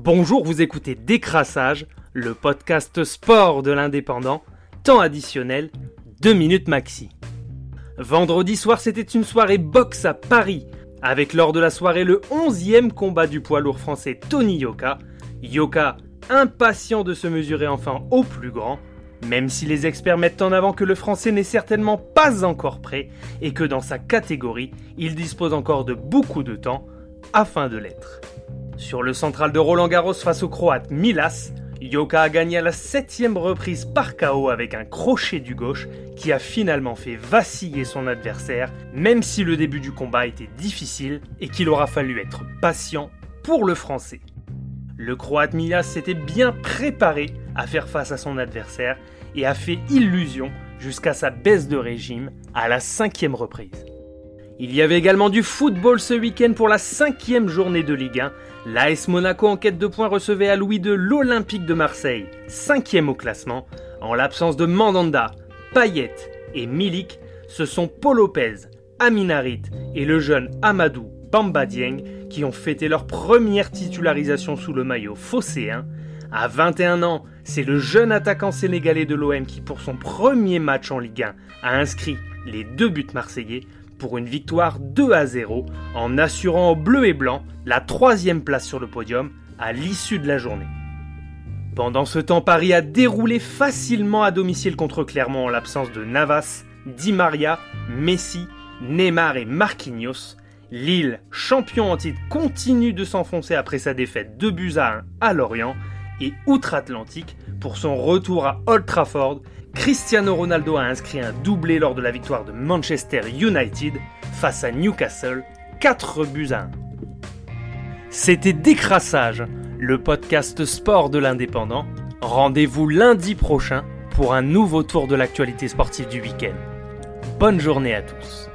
Bonjour, vous écoutez Décrassage, le podcast sport de l'indépendant, temps additionnel, 2 minutes maxi. Vendredi soir, c'était une soirée boxe à Paris, avec lors de la soirée le 11e combat du poids lourd français Tony Yoka. Yoka, impatient de se mesurer enfin au plus grand, même si les experts mettent en avant que le français n'est certainement pas encore prêt et que dans sa catégorie, il dispose encore de beaucoup de temps afin de l'être. Sur le central de Roland Garros face au croate Milas, Yoka a gagné à la septième reprise par KO avec un crochet du gauche qui a finalement fait vaciller son adversaire, même si le début du combat était difficile et qu'il aura fallu être patient pour le français. Le croate Milas s'était bien préparé à faire face à son adversaire et a fait illusion jusqu'à sa baisse de régime à la cinquième reprise. Il y avait également du football ce week-end pour la cinquième journée de Ligue 1. L'AS Monaco en quête de points recevait à Louis de l'Olympique de Marseille, cinquième au classement. En l'absence de Mandanda, Payet et Milik, ce sont Paul Lopez, Aminarit et le jeune Amadou Bamba Dieng qui ont fêté leur première titularisation sous le maillot phocéen. À 21 ans, c'est le jeune attaquant sénégalais de l'OM qui, pour son premier match en Ligue 1, a inscrit les deux buts marseillais pour une victoire 2 à 0 en assurant aux bleus et blancs la troisième place sur le podium à l'issue de la journée. Pendant ce temps, Paris a déroulé facilement à domicile contre Clermont en l'absence de Navas, Di Maria, Messi, Neymar et Marquinhos. Lille, champion en titre, continue de s'enfoncer après sa défaite 2 buts à 1 à Lorient et outre-Atlantique pour son retour à Old Trafford Cristiano Ronaldo a inscrit un doublé lors de la victoire de Manchester United face à Newcastle, 4 buts à 1. C'était Décrassage, le podcast sport de l'indépendant. Rendez-vous lundi prochain pour un nouveau tour de l'actualité sportive du week-end. Bonne journée à tous.